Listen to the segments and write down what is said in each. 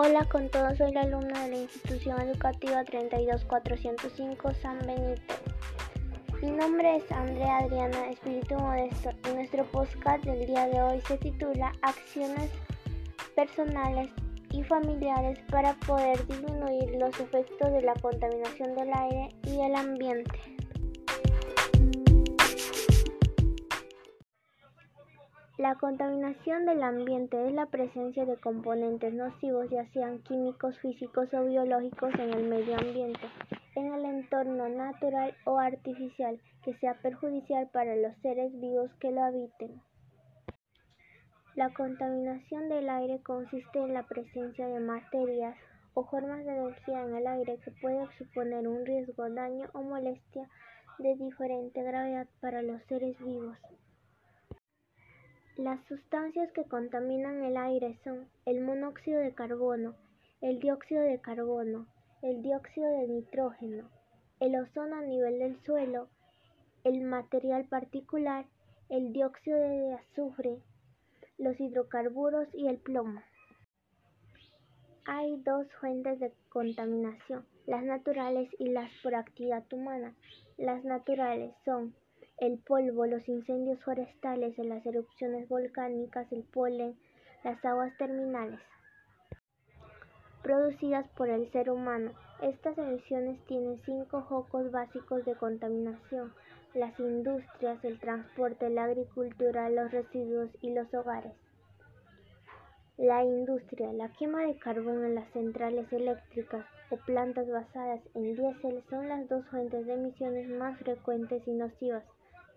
Hola con todos, soy la alumna de la institución educativa 32405 San Benito. Mi nombre es Andrea Adriana Espíritu Modesto y nuestro podcast del día de hoy se titula Acciones personales y familiares para poder disminuir los efectos de la contaminación del aire y el ambiente. La contaminación del ambiente es la presencia de componentes nocivos, ya sean químicos, físicos o biológicos, en el medio ambiente, en el entorno natural o artificial, que sea perjudicial para los seres vivos que lo habiten. La contaminación del aire consiste en la presencia de materias o formas de energía en el aire que puede suponer un riesgo, daño o molestia de diferente gravedad para los seres vivos. Las sustancias que contaminan el aire son el monóxido de carbono, el dióxido de carbono, el dióxido de nitrógeno, el ozono a nivel del suelo, el material particular, el dióxido de azufre, los hidrocarburos y el plomo. Hay dos fuentes de contaminación, las naturales y las por actividad humana. Las naturales son el polvo, los incendios forestales, las erupciones volcánicas, el polen, las aguas terminales producidas por el ser humano. Estas emisiones tienen cinco focos básicos de contaminación, las industrias, el transporte, la agricultura, los residuos y los hogares. La industria, la quema de carbón en las centrales eléctricas o plantas basadas en diésel son las dos fuentes de emisiones más frecuentes y nocivas.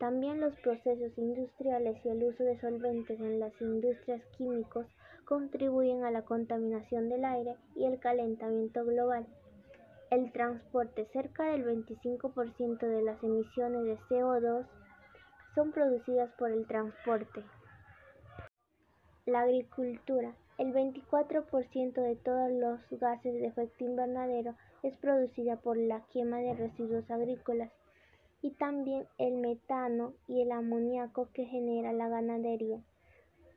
También los procesos industriales y el uso de solventes en las industrias químicos contribuyen a la contaminación del aire y el calentamiento global. El transporte, cerca del 25% de las emisiones de CO2 son producidas por el transporte. La agricultura, el 24% de todos los gases de efecto invernadero es producida por la quema de residuos agrícolas y también el metano y el amoníaco que genera la ganadería.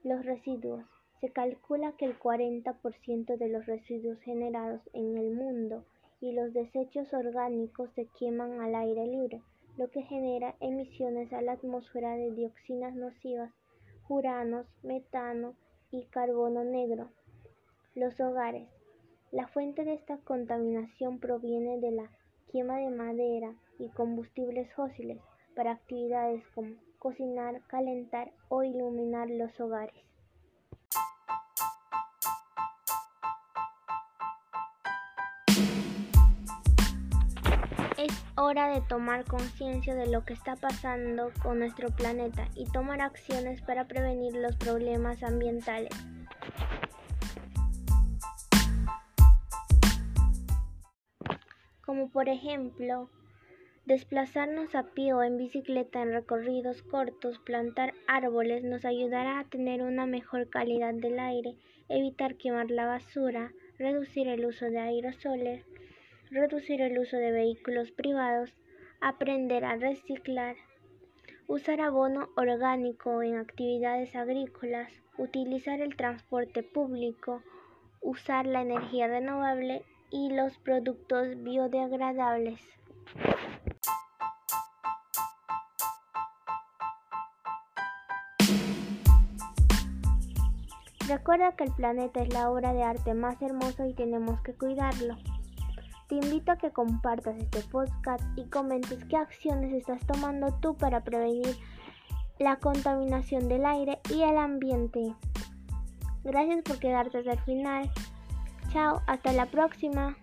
Los residuos. Se calcula que el 40% de los residuos generados en el mundo y los desechos orgánicos se queman al aire libre, lo que genera emisiones a la atmósfera de dioxinas nocivas, furanos, metano y carbono negro. Los hogares. La fuente de esta contaminación proviene de la quema de madera, y combustibles fósiles para actividades como cocinar, calentar o iluminar los hogares. Es hora de tomar conciencia de lo que está pasando con nuestro planeta y tomar acciones para prevenir los problemas ambientales. Como por ejemplo, Desplazarnos a pie o en bicicleta en recorridos cortos, plantar árboles nos ayudará a tener una mejor calidad del aire, evitar quemar la basura, reducir el uso de aerosoles, reducir el uso de vehículos privados, aprender a reciclar, usar abono orgánico en actividades agrícolas, utilizar el transporte público, usar la energía renovable y los productos biodegradables. Recuerda que el planeta es la obra de arte más hermosa y tenemos que cuidarlo. Te invito a que compartas este podcast y comentes qué acciones estás tomando tú para prevenir la contaminación del aire y el ambiente. Gracias por quedarte hasta el final. Chao, hasta la próxima.